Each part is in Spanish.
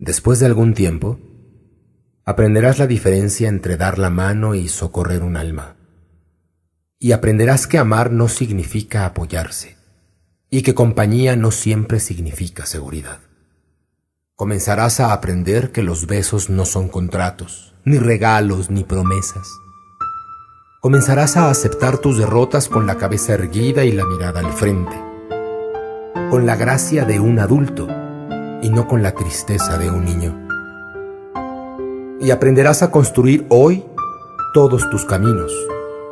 Después de algún tiempo, aprenderás la diferencia entre dar la mano y socorrer un alma. Y aprenderás que amar no significa apoyarse, y que compañía no siempre significa seguridad. Comenzarás a aprender que los besos no son contratos, ni regalos, ni promesas. Comenzarás a aceptar tus derrotas con la cabeza erguida y la mirada al frente, con la gracia de un adulto y no con la tristeza de un niño y aprenderás a construir hoy todos tus caminos,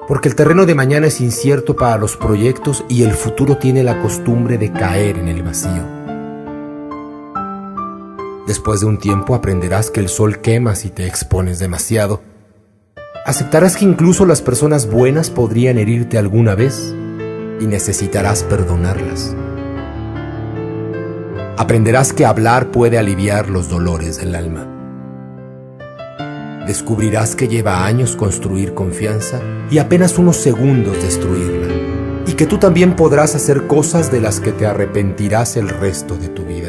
porque el terreno de mañana es incierto para los proyectos y el futuro tiene la costumbre de caer en el vacío. Después de un tiempo aprenderás que el sol quema si te expones demasiado. Aceptarás que incluso las personas buenas podrían herirte alguna vez y necesitarás perdonarlas. Aprenderás que hablar puede aliviar los dolores del alma descubrirás que lleva años construir confianza y apenas unos segundos destruirla, y que tú también podrás hacer cosas de las que te arrepentirás el resto de tu vida.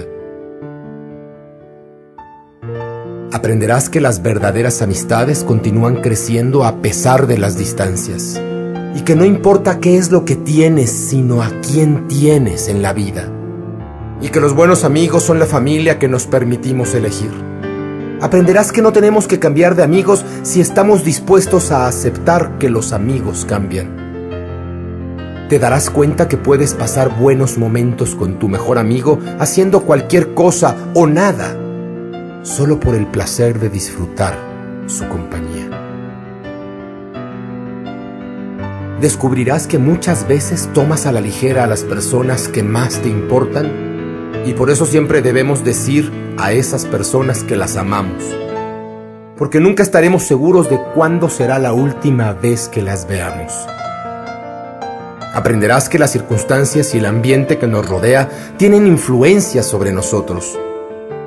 Aprenderás que las verdaderas amistades continúan creciendo a pesar de las distancias, y que no importa qué es lo que tienes, sino a quién tienes en la vida, y que los buenos amigos son la familia que nos permitimos elegir Aprenderás que no tenemos que cambiar de amigos si estamos dispuestos a aceptar que los amigos cambian. Te darás cuenta que puedes pasar buenos momentos con tu mejor amigo haciendo cualquier cosa o nada, solo por el placer de disfrutar su compañía. Descubrirás que muchas veces tomas a la ligera a las personas que más te importan y por eso siempre debemos decir a esas personas que las amamos. Porque nunca estaremos seguros de cuándo será la última vez que las veamos. Aprenderás que las circunstancias y el ambiente que nos rodea tienen influencia sobre nosotros,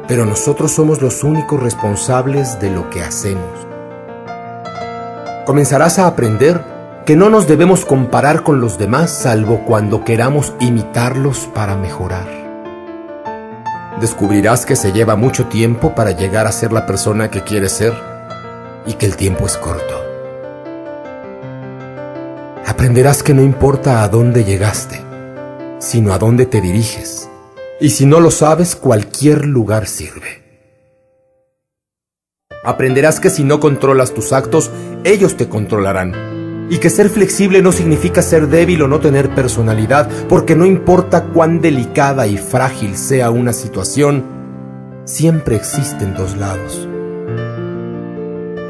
pero nosotros somos los únicos responsables de lo que hacemos. Comenzarás a aprender que no nos debemos comparar con los demás salvo cuando queramos imitarlos para mejorar descubrirás que se lleva mucho tiempo para llegar a ser la persona que quieres ser y que el tiempo es corto. Aprenderás que no importa a dónde llegaste, sino a dónde te diriges. Y si no lo sabes, cualquier lugar sirve. Aprenderás que si no controlas tus actos, ellos te controlarán y que ser flexible no significa ser débil o no tener personalidad, porque no importa cuán delicada y frágil sea una situación, siempre existen dos lados.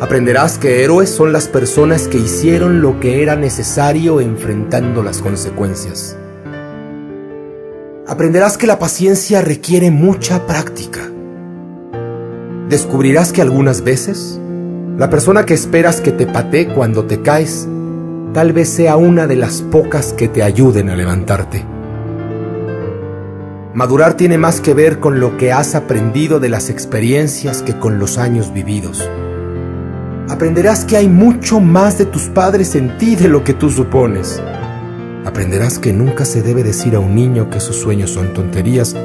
Aprenderás que héroes son las personas que hicieron lo que era necesario enfrentando las consecuencias. Aprenderás que la paciencia requiere mucha práctica. Descubrirás que algunas veces la persona que esperas que te patee cuando te caes tal vez sea una de las pocas que te ayuden a levantarte. Madurar tiene más que ver con lo que has aprendido de las experiencias que con los años vividos. Aprenderás que hay mucho más de tus padres en ti de lo que tú supones. Aprenderás que nunca se debe decir a un niño que sus sueños son tonterías,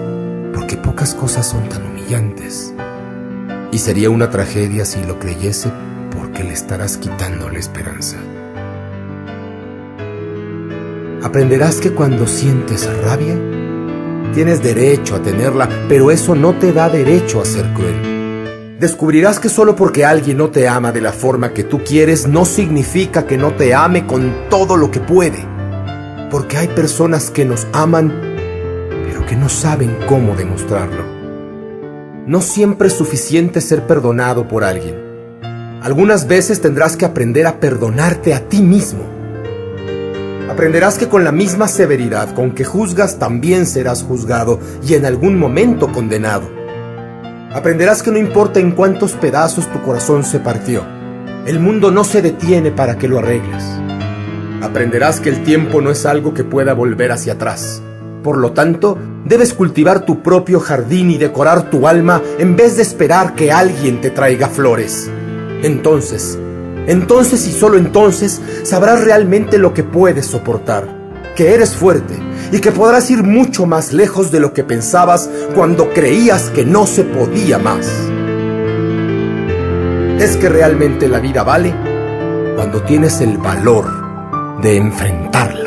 porque pocas cosas son tan humillantes. Y sería una tragedia si lo creyese porque le estarás quitando la esperanza. Aprenderás que cuando sientes rabia, tienes derecho a tenerla, pero eso no te da derecho a ser cruel. Descubrirás que solo porque alguien no te ama de la forma que tú quieres, no significa que no te ame con todo lo que puede. Porque hay personas que nos aman, pero que no saben cómo demostrarlo. No siempre es suficiente ser perdonado por alguien. Algunas veces tendrás que aprender a perdonarte a ti mismo aprenderás que con la misma severidad con que juzgas también serás juzgado y en algún momento condenado. Aprenderás que no importa en cuántos pedazos tu corazón se partió, el mundo no se detiene para que lo arregles. Aprenderás que el tiempo no es algo que pueda volver hacia atrás. Por lo tanto, debes cultivar tu propio jardín y decorar tu alma en vez de esperar que alguien te traiga flores. Entonces, entonces y solo entonces sabrás realmente lo que puedes soportar, que eres fuerte y que podrás ir mucho más lejos de lo que pensabas cuando creías que no se podía más. Es que realmente la vida vale cuando tienes el valor de enfrentarla.